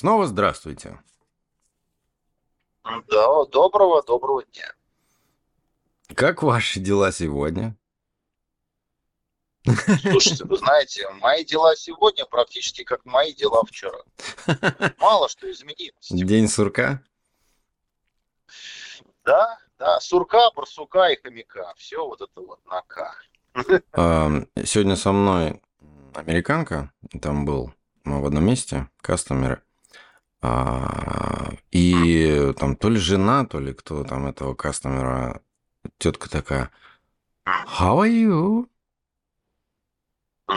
снова здравствуйте. Да, доброго, доброго дня. Как ваши дела сегодня? Слушайте, вы знаете, мои дела сегодня практически как мои дела вчера. Мало что изменилось. День сурка? Да, да, сурка, барсука и хомяка. Все вот это вот на К. А, Сегодня со мной американка, там был ну, в одном месте, кастомер, А, и там то ли жена, то ли кто там этого кастомера, тетка такая, How are you?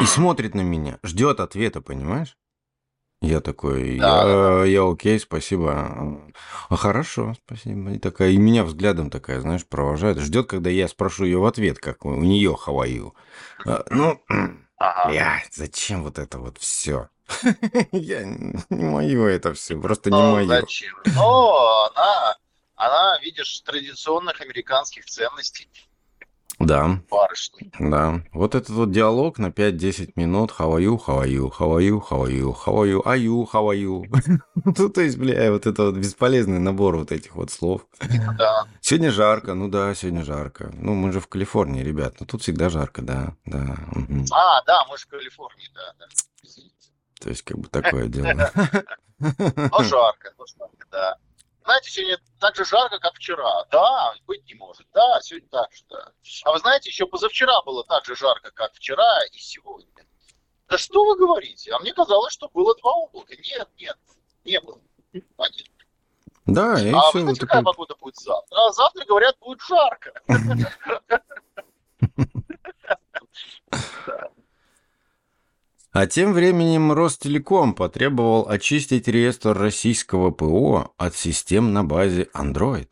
И смотрит на меня, ждет ответа, понимаешь? Я такой, Да, я, я окей, спасибо. А хорошо, спасибо. И такая, и меня взглядом такая, знаешь, провожает. Ждет, когда я спрошу ее в ответ, как у нее you. А, Ну, Ага. я, зачем вот это вот все? Я не мое это все, просто не Ну, мое. зачем? Но она, она, видишь, традиционных американских ценностей Да, барышни. да. Вот этот вот диалог на 5-10 минут. How are you, how are you, how are you, how are you, how are you, are you, how are you. Ну, то есть, бля, вот это вот бесполезный набор вот этих вот слов. Да. Сегодня жарко, ну да, сегодня жарко. Ну, мы же в Калифорнии, ребят, но тут всегда жарко, да, да. А, да, мы же в Калифорнии, да, да. То есть, как бы такое дело. Но жарко, но жарко, да. Знаете, сегодня так же жарко, как вчера. Да, быть не может. Да, сегодня так же, да. А вы знаете, еще позавчера было так же жарко, как вчера и сегодня. Да что вы говорите? А мне казалось, что было два облака. Нет, нет, не было. Нет. Да, и А все вы знаете, вот какая погода будет завтра? А завтра, говорят, будет жарко. А тем временем Ростелеком потребовал очистить реестр российского ПО от систем на базе Android.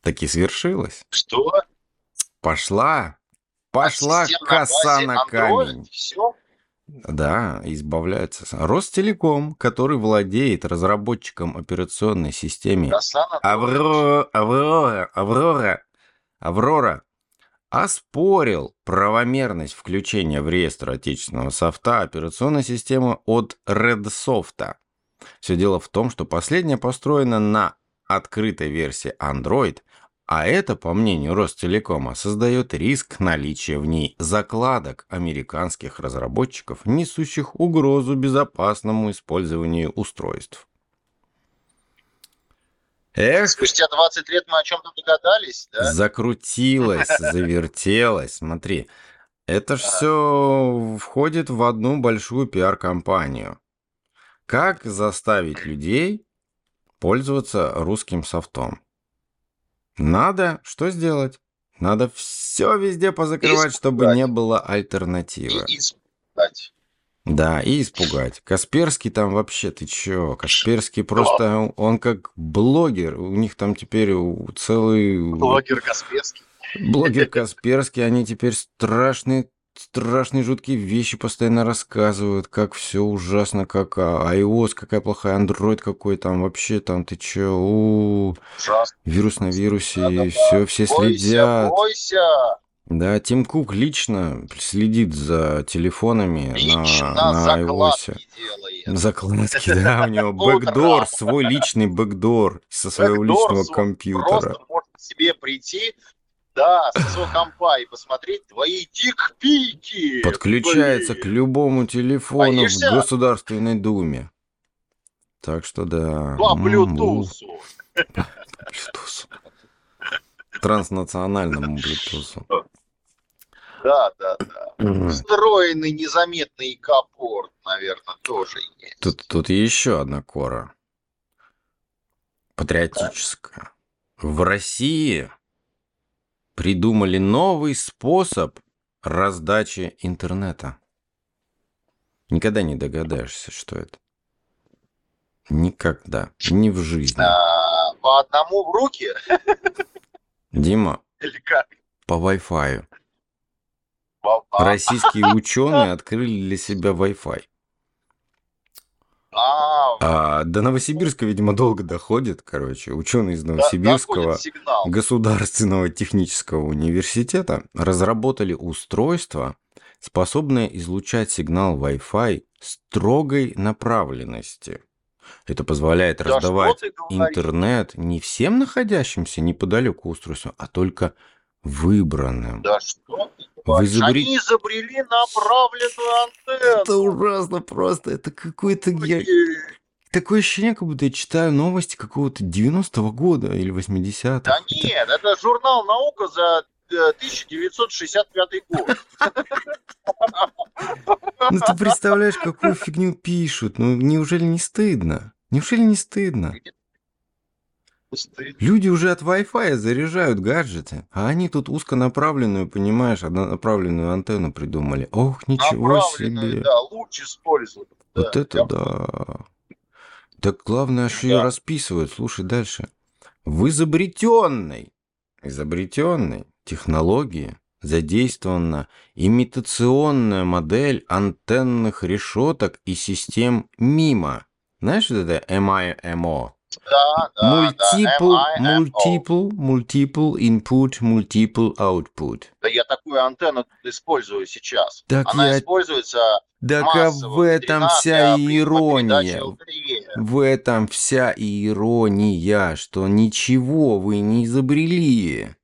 Таки свершилось. Что? Пошла, пошла коса на камень. Все? Да, избавляется. Ростелеком, который владеет разработчиком операционной системы Коса на Авро... Аврора, Аврора, Аврора оспорил правомерность включения в реестр отечественного софта операционной системы от Redsoft. Все дело в том, что последняя построена на открытой версии Android, а это, по мнению Ростелекома, создает риск наличия в ней закладок американских разработчиков, несущих угрозу безопасному использованию устройств. Эх, Спустя 20 лет мы о чем-то догадались, да? Закрутилось, завертелось. Смотри, это ж все входит в одну большую пиар-компанию. Как заставить людей пользоваться русским софтом? Надо что сделать? Надо все везде позакрывать, чтобы не было альтернативы. И испытать. Да, и испугать. Касперский там вообще, ты чё? Касперский просто, он как блогер. У них там теперь целый... Блогер Касперский. Блогер Касперский, они теперь страшные, страшные жуткие вещи постоянно рассказывают, как все ужасно, как а, iOS, какая плохая, Android какой там, вообще там, ты чё, у, Ужасно. вирус на вирусе, Да-да-да. и все, все Бойся, следят. бойся. Да, Тим Кук лично следит за телефонами Лично на, на iOS. закладки делает. Закладки, да, у него По бэкдор, свой личный бэкдор со своего личного компьютера. Просто может к себе прийти, да, со своего компа и посмотреть твои дикпики. Подключается к любому телефону в Государственной Думе. Так что да. По блютусу. Транснациональному Bluetooth. Да, да, да. Мгм. Встроенный незаметный капорт, наверное, тоже есть. Тут, тут еще одна кора. Патриотическая. В России придумали новый способ раздачи интернета. Никогда не догадаешься, что это. Никогда. Ни в жизни. А, по одному в руки Дима, или как? по Wi-Fi. Российские ученые открыли для себя Wi-Fi. а, А до Новосибирска, видимо, долго доходит. Короче, ученые из Новосибирского государственного технического университета разработали устройство, способное излучать сигнал Wi-Fi строгой направленности. Это позволяет Да раздавать интернет не всем находящимся неподалеку устройствам, а только выбранным. Да что Вы говоришь? изобре- Они изобрели направленную антенну. Это ужасно просто. Это какой-то... я- Такое ощущение, как будто я читаю новости какого-то 90-го года или 80-го. Да нет, это журнал «Наука» за э, 1965 год. Ну ты представляешь, какую фигню пишут. Ну неужели не стыдно? Неужели не стыдно? Люди уже от Wi-Fi заряжают гаджеты, а они тут узконаправленную, понимаешь, однонаправленную антенну придумали. Ох, ничего себе. да, луч используют. Вот Да, это я- да. Так главное, что ее Да. расписывают. Слушай дальше. В изобретенной, изобретенной технологии задействована имитационная модель антенных решеток и систем МИМО. Знаешь, что это MIMO? Да, да, Multiple, да, multiple, multiple input, multiple output. Да я такую антенну использую сейчас. Так Она я- используется Так а массово в этом вся ирония. В этом вся ирония, что ничего вы не изобрели.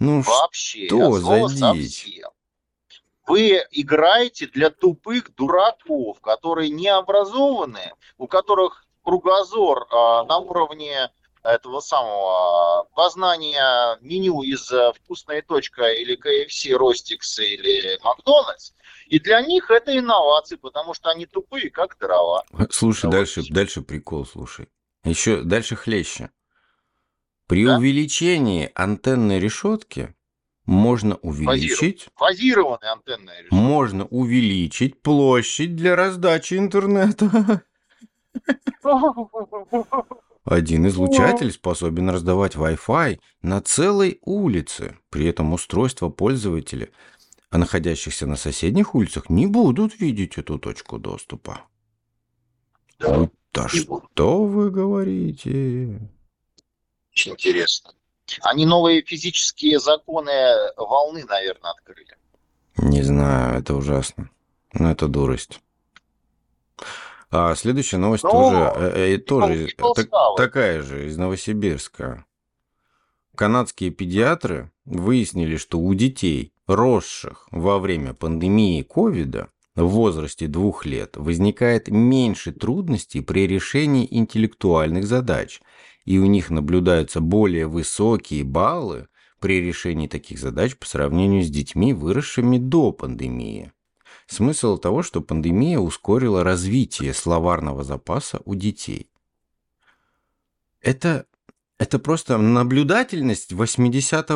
Ну Вообще, что за дичь? совсем. Вы играете для тупых дураков, которые не образованы, у которых кругозор а, на уровне этого самого познания меню из э, «Вкусная точка» или KFC, Ростикс или Макдональдс. И для них это инновации, потому что они тупые, как дрова. Слушай, Да, дальше, вот. дальше прикол, слушай. Еще дальше хлеще. При Да? увеличении антенной решетки можно увеличить, Фазированные антенные решения. можно увеличить площадь для раздачи интернета. Один излучатель способен раздавать Wi-Fi на целой улице. При этом устройства пользователя, а находящихся на соседних улицах, не будут видеть эту точку доступа. Да, Да не будут. что вы говорите? Очень интересно. Они новые физические законы волны, наверное, открыли. Не знаю, это ужасно. Но это дурость. А следующая новость Ну, тоже, э, э, тоже так- такая же, из Новосибирска. Канадские педиатры выяснили, что у детей, росших во время пандемии ковида, в возрасте двух лет возникает меньше трудностей при решении интеллектуальных задач, и у них наблюдаются более высокие баллы при решении таких задач по сравнению с детьми, выросшими до пандемии. Смысл того, что пандемия ускорила развитие словарного запаса у детей. Это, это просто наблюдательность 80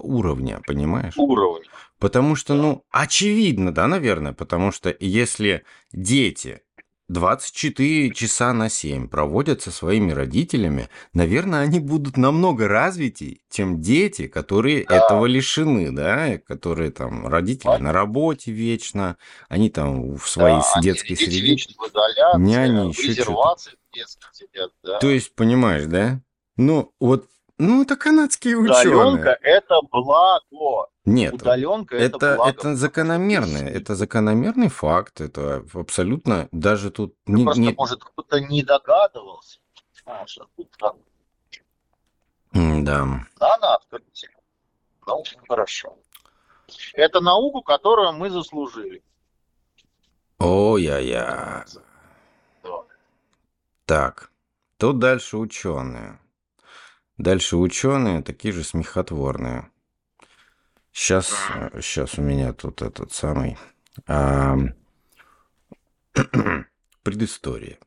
уровня, понимаешь? Уровень. Потому что, ну, очевидно, да, наверное, потому что если дети 24 часа на 7 проводят со своими родителями, наверное, они будут намного развитей, чем дети, которые этого лишены, да, которые там родители на работе вечно, они там в своей Да, детской среде. няни, еще сидят, да. То есть, понимаешь, да? Ну, вот, ну, это канадские ученые. Удаленка – это благо. Нет, Удаленка – это, Это, благо. это закономерный, это закономерный факт, это абсолютно даже тут не, Просто, не- может, кто-то не догадывался. Знаешь, а тут да. Надо открытие. Ну, хорошо. Это науку, которую мы заслужили. О-я-я. Да. Так, тут дальше ученые. Дальше ученые такие же смехотворные. Сейчас, сейчас у меня тут этот самый ам, предыстория.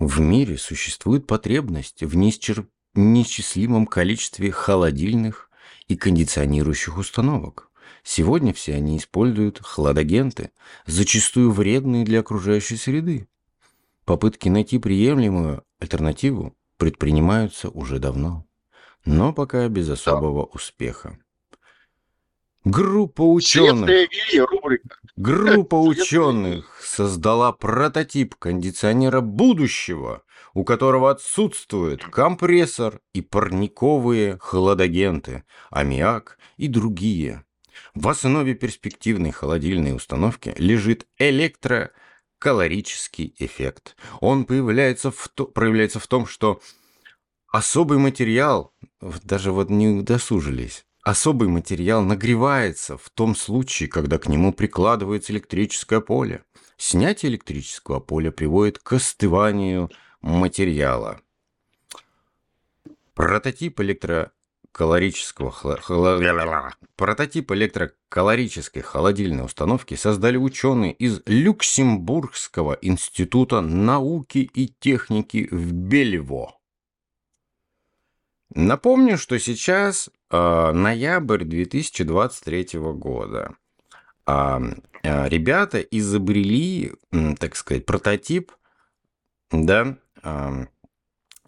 В мире существует потребность в неисчер- неисчислимом количестве холодильных и кондиционирующих установок. Сегодня все они используют хладагенты, зачастую вредные для окружающей среды. Попытки найти приемлемую альтернативу предпринимаются уже давно, но пока без особого успеха. Группа ученых, группа ученых создала прототип кондиционера будущего, у которого отсутствует компрессор и парниковые хладагенты, аммиак и другие. В основе перспективной холодильной установки лежит электро электрокалорический эффект. Он появляется в то, проявляется в том, что особый материал, даже вот не удосужились, особый материал нагревается в том случае, когда к нему прикладывается электрическое поле. Снятие электрического поля приводит к остыванию материала. Прототип электрокалорического прототип электрокалорической холодильной установки создали ученые из Люксембургского института науки и техники в Бельво. Напомню, что сейчас э, ноябрь 2023 года. А, э, ребята изобрели, так сказать, прототип, да, э,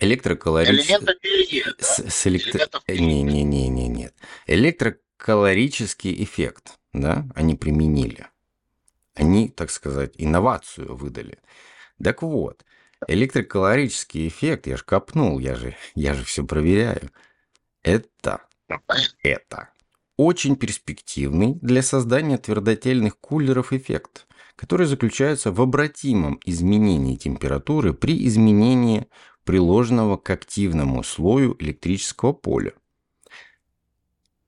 электрокалорический... С, с электро... Не, не, не, не, нет. Электрокалорический эффект, да, они применили. Они, так сказать, инновацию выдали. Так вот, Электрокалорический эффект, я же копнул, я же, я же все проверяю. Это, это очень перспективный для создания твердотельных кулеров эффект, который заключается в обратимом изменении температуры при изменении приложенного к активному слою электрического поля.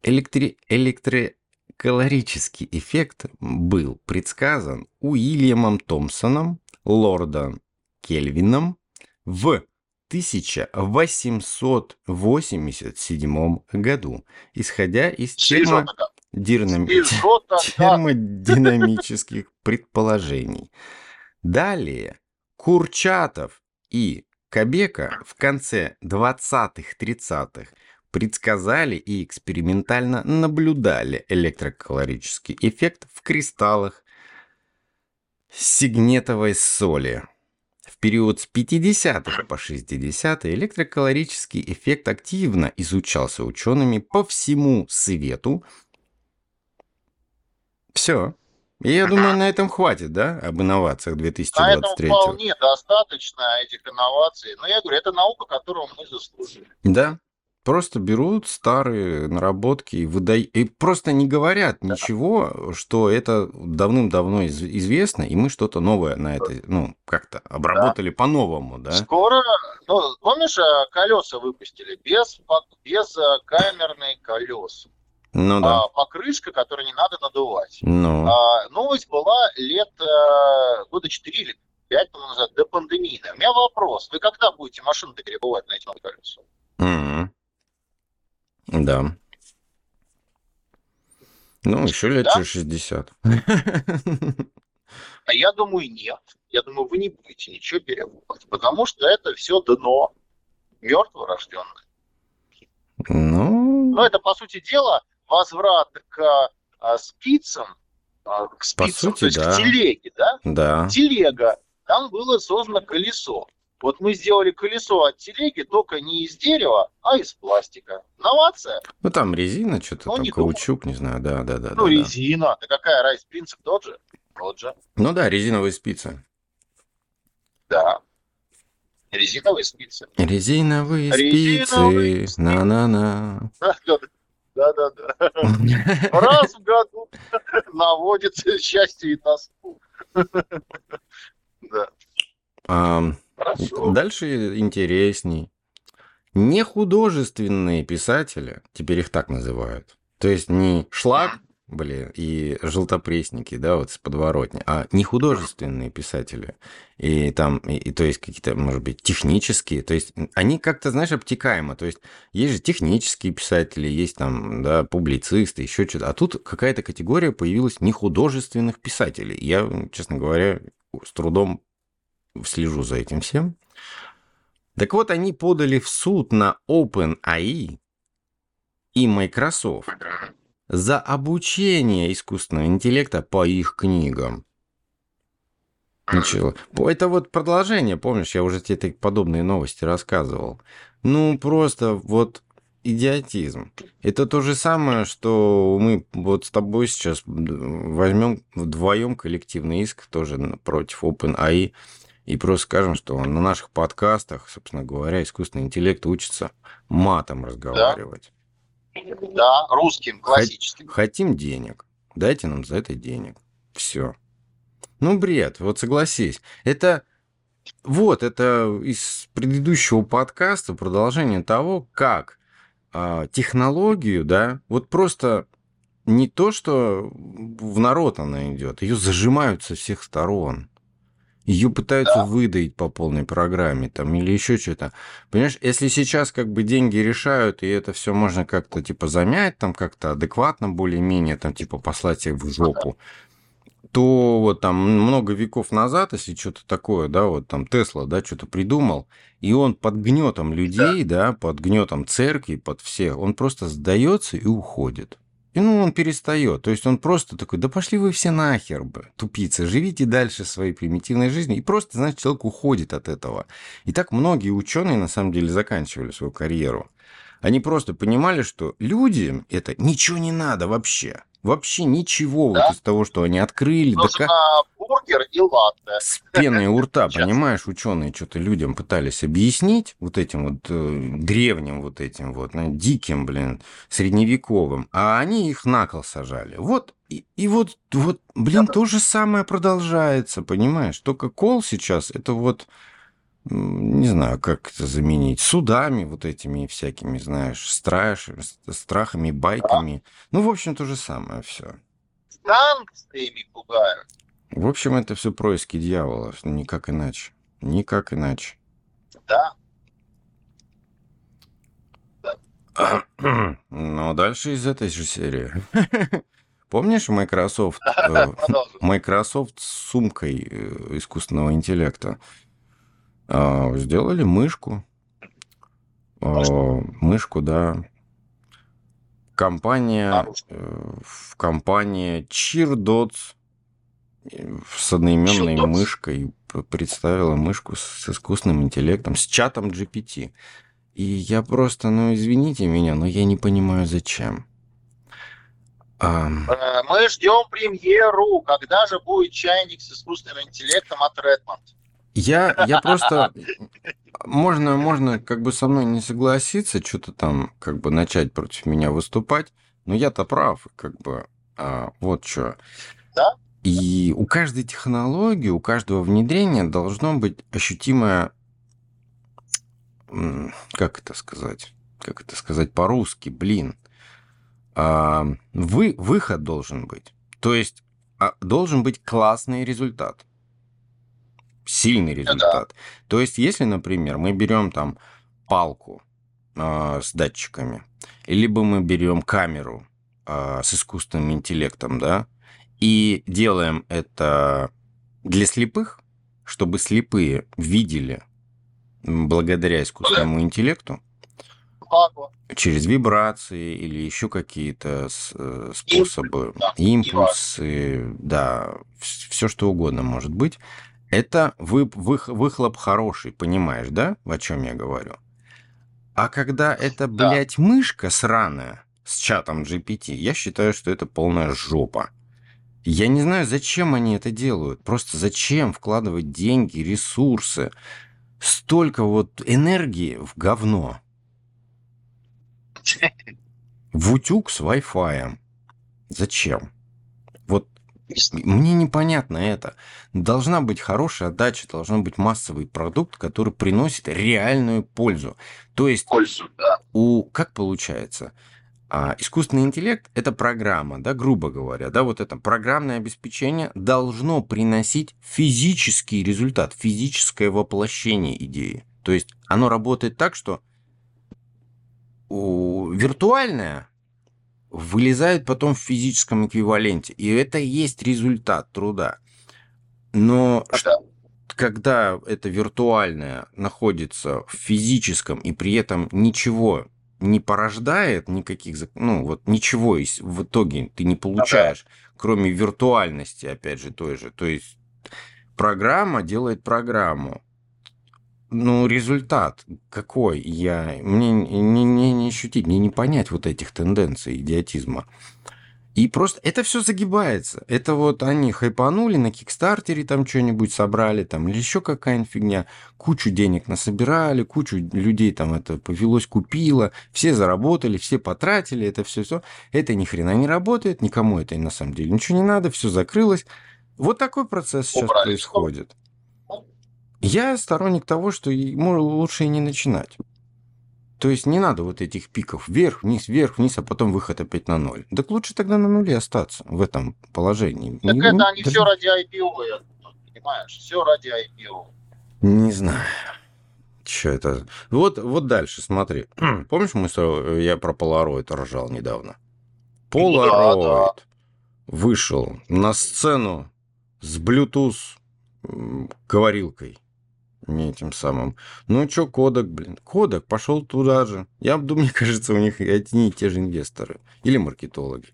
Электри... Электрокалорический эффект был предсказан Уильямом Томпсоном, лордом Кельвином в 1887 году, исходя из термо... Дирнам... термодинамических предположений. Далее. Курчатов и Кобека в конце 20-30-х предсказали и экспериментально наблюдали электрокалорический эффект в кристаллах сигнетовой соли период с 50-х по 60-е электрокалорический эффект активно изучался учеными по всему свету. Все. И я думаю, на этом хватит, да, об инновациях 2023 На этом вполне достаточно этих инноваций. Но я говорю, это наука, которую мы заслужили. Да, Просто берут старые наработки и выдают, и просто не говорят ничего, что это давным-давно из- известно, и мы что-то новое на это, ну, как-то обработали да. по-новому, да? Скоро, ну, помнишь, а, колеса выпустили без, без а, камерной колес. Ну да. А, покрышка, которую не надо надувать. Ну. А, новость была лет а, года 4 или 5 тому назад, до пандемии. У меня вопрос. Вы когда будете машину перебывать на эти новые колеса? Mm-hmm. Да. Ну, еще лет да? через 60. А я думаю, нет. Я думаю, вы не будете ничего переводить, потому что это все дно мертворожденное. Ну... Но это, по сути дела, возврат к а, спицам, а, к спицам, сути, то есть да. к телеге, да? Да. Телега. Там было создано колесо. Вот мы сделали колесо от телеги только не из дерева, а из пластика. Новация. Ну там резина, что-то ну, там не каучук, думаю. не знаю, да, да, да. Ну да, резина, да какая разница, принцип тот же, тот же. Ну да, резиновые спицы. Да. Резиновые спицы. Резиновые, Резиновые спицы, на-на-на. Да-да-да. Раз в году наводится счастье и тоску. Да. Хорошо. Дальше интересней. Не художественные писатели, теперь их так называют. То есть не шлак, блин, и желтопресники, да, вот с подворотни, а не художественные писатели. И там, и, и то есть какие-то, может быть, технические. То есть они как-то, знаешь, обтекаемо. То есть есть же технические писатели, есть там, да, публицисты, еще что-то. А тут какая-то категория появилась нехудожественных писателей. Я, честно говоря, с трудом слежу за этим всем. Так вот, они подали в суд на OpenAI и Microsoft за обучение искусственного интеллекта по их книгам. Ничего. Это вот продолжение, помнишь, я уже тебе подобные новости рассказывал. Ну, просто вот идиотизм. Это то же самое, что мы вот с тобой сейчас возьмем вдвоем коллективный иск тоже против OpenAI и просто скажем, что на наших подкастах, собственно говоря, искусственный интеллект учится матом разговаривать. Да, да русским, классическим. Хотим денег. Дайте нам за это денег. Все. Ну, бред, вот согласись. Это вот, это из предыдущего подкаста продолжение того, как э, технологию, да, вот просто не то, что в народ она идет, ее зажимают со всех сторон. Ее пытаются да. выдать по полной программе там или еще что-то. Понимаешь, если сейчас как бы деньги решают, и это все можно как-то типа замять, там как-то адекватно более-менее, там типа послать их в жопу, то вот там много веков назад, если что-то такое, да, вот там Тесла, да, что-то придумал, и он под гнетом людей, да. да, под гнетом церкви, под всех, он просто сдается и уходит. И ну, он перестает. То есть он просто такой, да пошли вы все нахер, бы, тупицы, живите дальше своей примитивной жизнью. И просто, знаешь, человек уходит от этого. И так многие ученые, на самом деле, заканчивали свою карьеру. Они просто понимали, что людям это ничего не надо вообще. Вообще ничего да? вот из того, что они открыли. Нужно да, бургер и латте. С пеной у рта, понимаешь, ученые что-то людям пытались объяснить, вот этим вот э, древним вот этим вот, ну, диким, блин, средневековым, а они их на кол сажали. Вот, и, и вот, вот, блин, да. то же самое продолжается, понимаешь? Только кол сейчас, это вот не знаю, как это заменить, судами вот этими всякими, знаешь, страш, страхами, байками. Ну, в общем, то же самое все. Санкциями пугают. В общем, это все происки дьявола, никак иначе. Никак иначе. Да. Ну, дальше из этой же серии. Помнишь Microsoft, э, Microsoft с сумкой э, искусственного интеллекта? А, сделали мышку. А, мышку, да. Компания, э, в компании Cheerdots с одноименной Cheerdots. мышкой представила мышку с искусственным интеллектом, с чатом GPT. И я просто, ну извините меня, но я не понимаю, зачем. А... Мы ждем премьеру. Когда же будет чайник с искусственным интеллектом от Redmond? Я, я просто... Можно, можно как бы со мной не согласиться, что-то там как бы начать против меня выступать, но я-то прав, как бы, а, вот что. Да? И у каждой технологии, у каждого внедрения должно быть ощутимое, как это сказать, как это сказать по-русски, блин, а, вы, выход должен быть. То есть а, должен быть классный результат сильный результат. Да. То есть, если, например, мы берем там палку э, с датчиками, либо мы берем камеру э, с искусственным интеллектом, да, и делаем это для слепых, чтобы слепые видели благодаря искусственному интеллекту через вибрации или еще какие-то э, способы, импульсы, да, все что угодно может быть. Это вы, вы, выхлоп хороший, понимаешь, да, о чем я говорю? А когда это, блядь, да. мышка сраная с чатом GPT, я считаю, что это полная жопа. Я не знаю, зачем они это делают. Просто зачем вкладывать деньги, ресурсы, столько вот энергии в говно. В утюг с Wi-Fi. Зачем? Мне непонятно это. Должна быть хорошая отдача, должен быть массовый продукт, который приносит реальную пользу. То есть, пользу, да. у, как получается, а, искусственный интеллект – это программа, да, грубо говоря, да, вот это программное обеспечение должно приносить физический результат, физическое воплощение идеи. То есть оно работает так, что у, виртуальное вылезают потом в физическом эквиваленте. И это и есть результат труда. Но да. когда это виртуальное находится в физическом и при этом ничего не порождает никаких, ну вот ничего в итоге ты не получаешь, да. кроме виртуальности, опять же, той же. То есть программа делает программу ну, результат какой? Я, мне не, не, не ощутить, мне не понять вот этих тенденций идиотизма. И просто это все загибается. Это вот они хайпанули на Кикстартере, там что-нибудь собрали, там, или еще какая-нибудь фигня. Кучу денег насобирали, кучу людей там это повелось, купило. Все заработали, все потратили, это все, все. Это ни хрена не работает, никому это на самом деле ничего не надо, все закрылось. Вот такой процесс сейчас Убрали. происходит. Я сторонник того, что лучше и не начинать. То есть не надо вот этих пиков вверх, вниз, вверх, вниз, а потом выход опять на ноль. Так лучше тогда на нуле остаться в этом положении. Так не, это они даже... все ради IPO, понимаешь? Все ради IPO. Не знаю. Что это? Вот, вот дальше, смотри. Помнишь, мы, я про Polaroid ржал недавно? Polaroid да, да. вышел на сцену с Bluetooth говорилкой не этим самым. Ну что, Кодек, блин. Кодек пошел туда же. Я думаю, мне кажется, у них одни и те же инвесторы. Или маркетологи.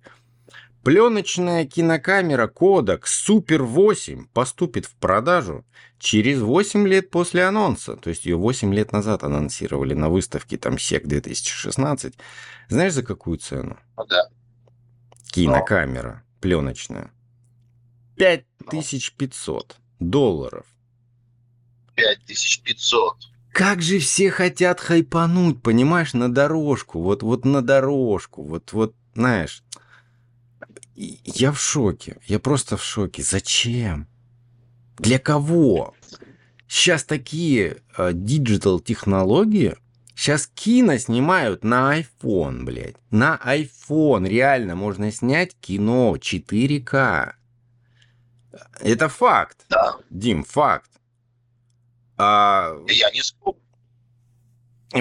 Пленочная кинокамера Kodak Super 8 поступит в продажу через 8 лет после анонса. То есть ее 8 лет назад анонсировали на выставке там СЕК 2016. Знаешь, за какую цену? Да. Кинокамера пленочная. 5500 долларов. 5500. Как же все хотят хайпануть, понимаешь, на дорожку, вот, вот на дорожку, вот, вот, знаешь. Я в шоке, я просто в шоке. Зачем? Для кого? Сейчас такие digital э, технологии, сейчас кино снимают на iPhone, блядь. На iPhone реально можно снять кино 4К. Это факт. Да. Дим, факт. А... Я не.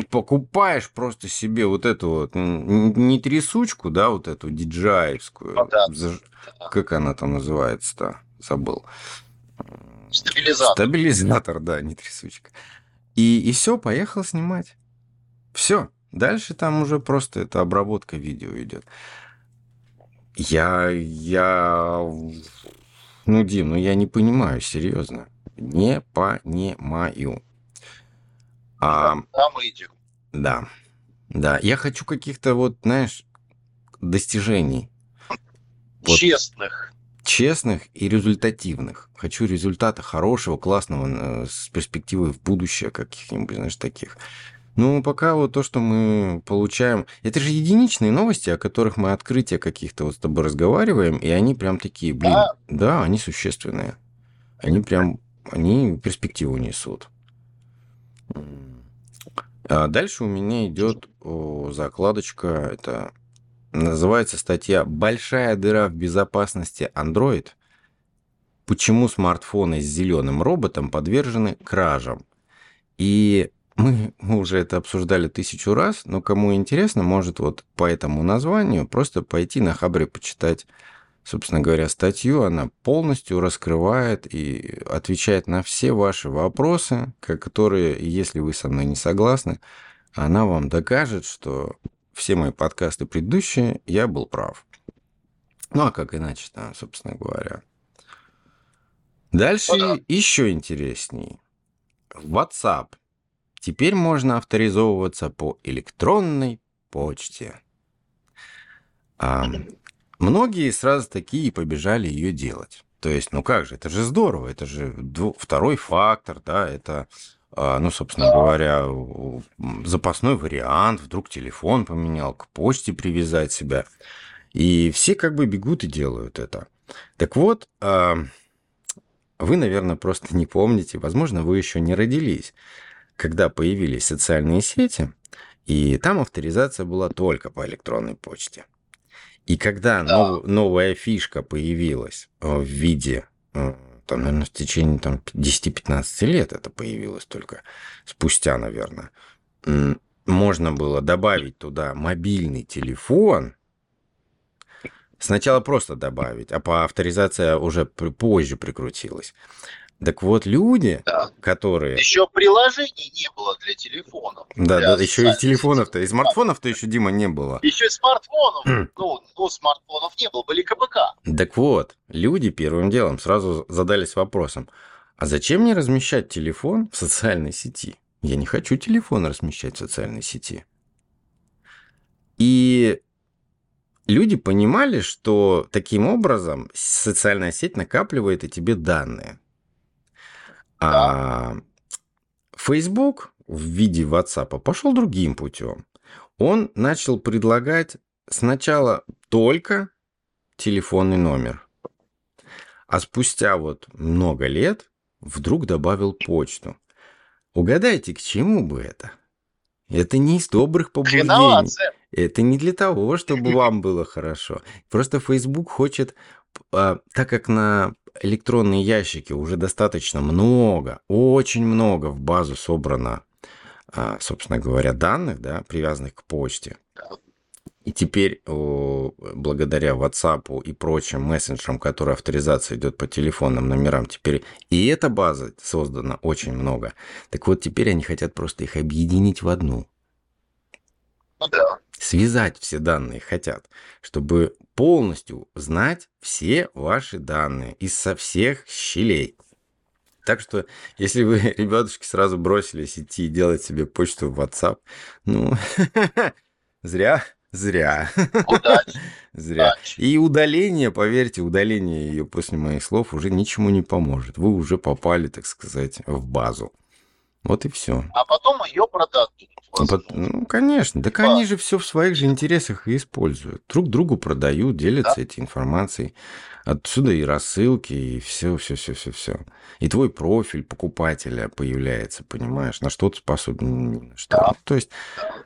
Покупаешь просто себе вот эту вот, не трясучку, да, вот эту DJI-евскую. Ну, да. Как она там называется-то? Забыл. Стабилизатор. Стабилизатор, да, не трясучка. И, и все, поехал снимать. Все. Дальше там уже просто это обработка видео идет. Я, я, ну, Дим, ну я не понимаю, серьезно не понимаю. А, Там мы идем. Да. Да. Я хочу каких-то вот, знаешь, достижений. Вот. Честных. Честных и результативных. Хочу результата хорошего, классного, э, с перспективой в будущее каких-нибудь, знаешь, таких. Ну, пока вот то, что мы получаем... Это же единичные новости, о которых мы открытия каких-то вот с тобой разговариваем, и они прям такие, блин, да, да они существенные. Они прям они перспективу несут. А дальше у меня идет закладочка, это называется статья «Большая дыра в безопасности Android. Почему смартфоны с зеленым роботом подвержены кражам?» И мы, мы уже это обсуждали тысячу раз, но кому интересно, может вот по этому названию просто пойти на Хабре почитать собственно говоря, статью, она полностью раскрывает и отвечает на все ваши вопросы, которые, если вы со мной не согласны, она вам докажет, что все мои подкасты предыдущие, я был прав. Ну, а как иначе-то, собственно говоря. Дальше ну, да. еще интересней. WhatsApp. Теперь можно авторизовываться по электронной почте. А, Многие сразу такие побежали ее делать. То есть, ну как же, это же здорово, это же второй фактор, да, это, а, ну, собственно говоря, запасной вариант, вдруг телефон поменял, к почте привязать себя. И все как бы бегут и делают это. Так вот, а, вы, наверное, просто не помните, возможно, вы еще не родились, когда появились социальные сети, и там авторизация была только по электронной почте. И когда да. нов, новая фишка появилась э, в виде, э, там, наверное, в течение там, 10-15 лет это появилось только, спустя, наверное, можно было добавить туда мобильный телефон, Сначала просто добавить, а по авторизации уже позже прикрутилась. Так вот, люди, да. которые... Еще приложений не было для телефонов. Да, для да, еще и телефонов-то, и смартфонов-то еще, Дима, не было. Еще и смартфонов. ну, ну, смартфонов не было, были КПК. Так вот, люди первым делом сразу задались вопросом, а зачем мне размещать телефон в социальной сети? Я не хочу телефон размещать в социальной сети. И люди понимали, что таким образом социальная сеть накапливает и тебе данные. А Facebook в виде WhatsApp пошел другим путем. Он начал предлагать сначала только телефонный номер, А спустя вот много лет вдруг добавил почту. Угадайте, к чему бы это? Это не из добрых побуждений. Это не для того, чтобы вам было хорошо. Просто Facebook хочет, а, так как на электронные ящики уже достаточно много, очень много в базу собрано, а, собственно говоря, данных, да, привязанных к почте. И теперь благодаря WhatsApp и прочим мессенджерам, которые авторизация идет по телефонным номерам, теперь и эта база создана очень много. Так вот, теперь они хотят просто их объединить в одну. Ну да. Связать все данные хотят, чтобы полностью знать все ваши данные из со всех щелей. Так что, если вы, ребятушки, сразу бросились идти и делать себе почту в WhatsApp, ну, зря, зря. Удачи. Зря. Удачи. И удаление, поверьте, удаление ее после моих слов уже ничему не поможет. Вы уже попали, так сказать, в базу. Вот и все. А потом ее продадут. Ну, конечно. Так да. они же все в своих же интересах и используют. Друг другу продают, делятся да. этой информацией. Отсюда и рассылки, и все, все, все, все, все. И твой профиль покупателя появляется, понимаешь, на что ты способен, что. Да. То есть.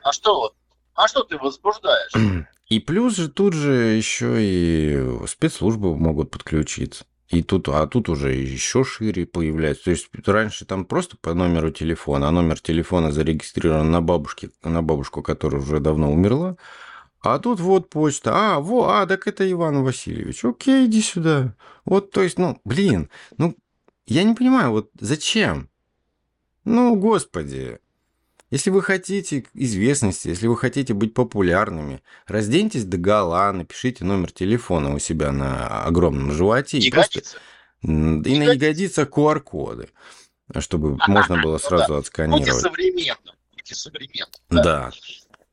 А что А что ты возбуждаешь? И плюс же тут же еще и спецслужбы могут подключиться. И тут, а тут уже еще шире появляется. То есть раньше там просто по номеру телефона, а номер телефона зарегистрирован на бабушке, на бабушку, которая уже давно умерла. А тут вот почта. А, во, а, так это Иван Васильевич. Окей, иди сюда. Вот, то есть, ну, блин, ну, я не понимаю, вот зачем? Ну, господи, если вы хотите известности, если вы хотите быть популярными, разденьтесь до гола, напишите номер телефона у себя на огромном животе. Ягодица. И, просто... и на ягодицах QR-коды, чтобы можно было сразу отсканировать. Будьте современным. Будьте современным. Да.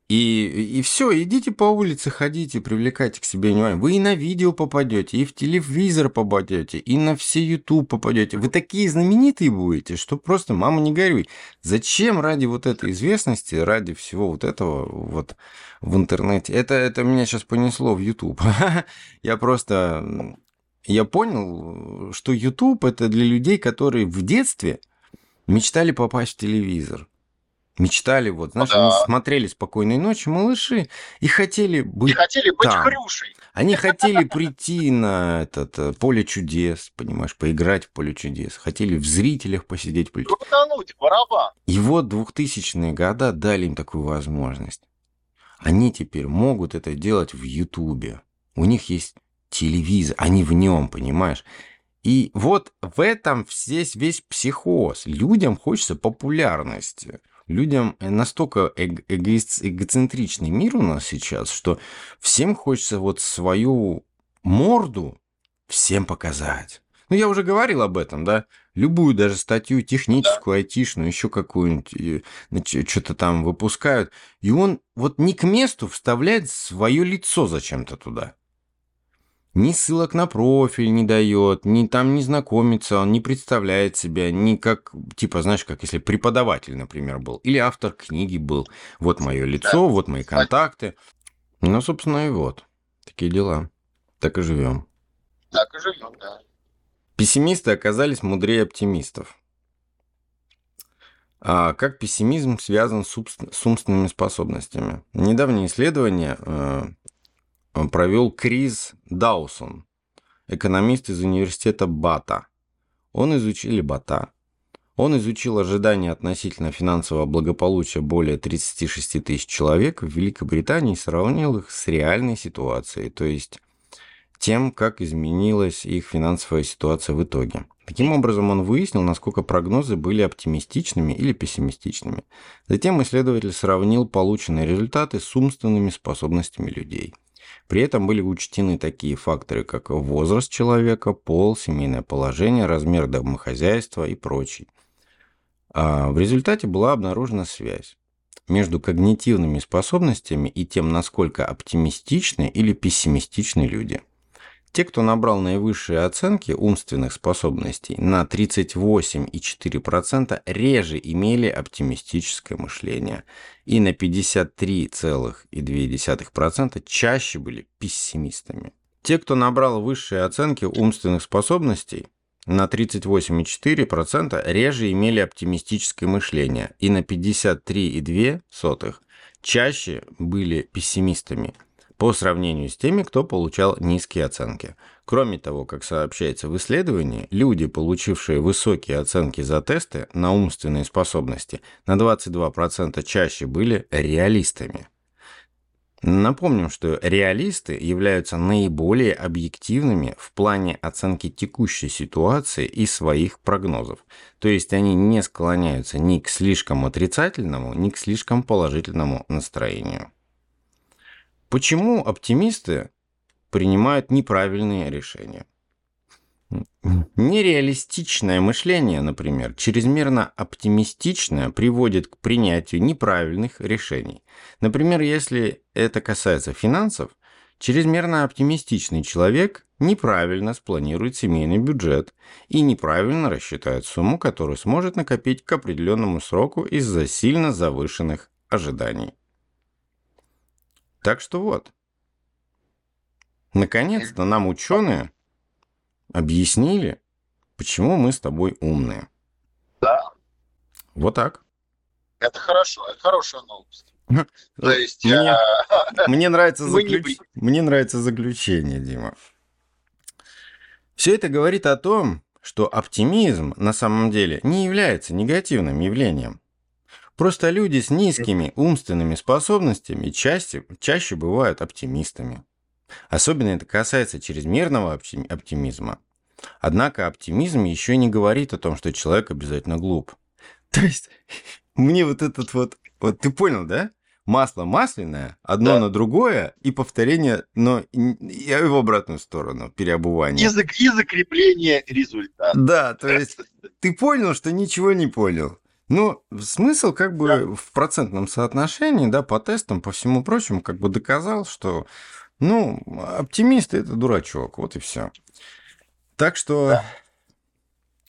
И, и все, идите по улице, ходите, привлекайте к себе внимание. Вы и на видео попадете, и в телевизор попадете, и на все YouTube попадете. Вы такие знаменитые будете, что просто, мама, не горюй. Зачем ради вот этой известности, ради всего вот этого вот в интернете? Это, это меня сейчас понесло в YouTube. Я просто... Я понял, что YouTube это для людей, которые в детстве мечтали попасть в телевизор мечтали, вот, знаешь, да. они смотрели «Спокойной ночи», малыши, и хотели быть И хотели быть там. хрюшей. Они хотели прийти на этот э, поле чудес, понимаешь, поиграть в поле чудес. Хотели в зрителях посидеть. Поле... Крутануть, барабан. И вот 2000-е годы дали им такую возможность. Они теперь могут это делать в Ютубе. У них есть телевизор, они в нем, понимаешь? И вот в этом весь, весь психоз. Людям хочется популярности людям настолько эго эгоцентричный мир у нас сейчас, что всем хочется вот свою морду всем показать. Ну, я уже говорил об этом, да? Любую даже статью техническую, айтишную, еще какую-нибудь, что-то там выпускают. И он вот не к месту вставляет свое лицо зачем-то туда ни ссылок на профиль не дает, ни там не знакомится, он не представляет себя, ни как, типа, знаешь, как если преподаватель, например, был, или автор книги был. Вот мое лицо, вот мои контакты. Ну, собственно, и вот. Такие дела. Так и живем. Так и живем, да. Пессимисты оказались мудрее оптимистов. А как пессимизм связан с, умственными способностями? Недавнее исследование э, провел Крис Даусон, экономист из университета Бата. Он изучил Бата. Он изучил ожидания относительно финансового благополучия более 36 тысяч человек в Великобритании и сравнил их с реальной ситуацией, то есть тем, как изменилась их финансовая ситуация в итоге. Таким образом, он выяснил, насколько прогнозы были оптимистичными или пессимистичными. Затем исследователь сравнил полученные результаты с умственными способностями людей – при этом были учтены такие факторы, как возраст человека, пол, семейное положение, размер домохозяйства и прочий. А в результате была обнаружена связь между когнитивными способностями и тем, насколько оптимистичны или пессимистичны люди. Те, кто набрал наивысшие оценки умственных способностей на 38,4% реже имели оптимистическое мышление. И на 53,2% чаще были пессимистами. Те, кто набрал высшие оценки умственных способностей, на 38,4% реже имели оптимистическое мышление. И на 53,2% чаще были пессимистами по сравнению с теми, кто получал низкие оценки. Кроме того, как сообщается в исследовании, люди, получившие высокие оценки за тесты на умственные способности, на 22% чаще были реалистами. Напомним, что реалисты являются наиболее объективными в плане оценки текущей ситуации и своих прогнозов. То есть они не склоняются ни к слишком отрицательному, ни к слишком положительному настроению. Почему оптимисты принимают неправильные решения? Нереалистичное мышление, например, чрезмерно оптимистичное приводит к принятию неправильных решений. Например, если это касается финансов, чрезмерно оптимистичный человек неправильно спланирует семейный бюджет и неправильно рассчитает сумму, которую сможет накопить к определенному сроку из-за сильно завышенных ожиданий. Так что вот. Наконец-то нам ученые объяснили, почему мы с тобой умные. Да. Вот так. Это хорошо, это хорошая новость. То есть... Мне, а, мне, нравится заключ- мне нравится заключение, Дима. Все это говорит о том, что оптимизм на самом деле не является негативным явлением. Просто люди с низкими умственными способностями чаще, чаще бывают оптимистами. Особенно это касается чрезмерного опти- оптимизма. Однако оптимизм еще не говорит о том, что человек обязательно глуп. То есть, мне вот этот вот... Вот ты понял, да? Масло масляное, одно Да. на другое, и повторение, но и в обратную сторону, переобувание. И, зак- и закрепление результата. Да, то есть ты понял, что ничего не понял. Ну, смысл как бы в процентном соотношении, да, по тестам, по всему прочему, как бы доказал, что, ну, оптимист это дурачок, вот и все. Так что Да.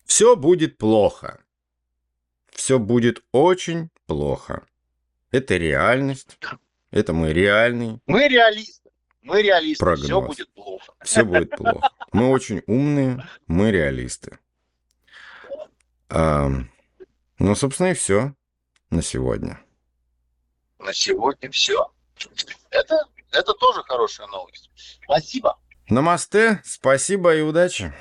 все будет плохо. Все будет очень плохо. Это реальность. Это мой реальный. Мы реалисты. Мы реалисты. Прогноз. Все будет плохо. Все будет плохо. Мы очень умные, мы реалисты. А, ну, собственно, и все на сегодня. На сегодня все. Это, это тоже хорошая новость. Спасибо. Намасте, спасибо и удачи.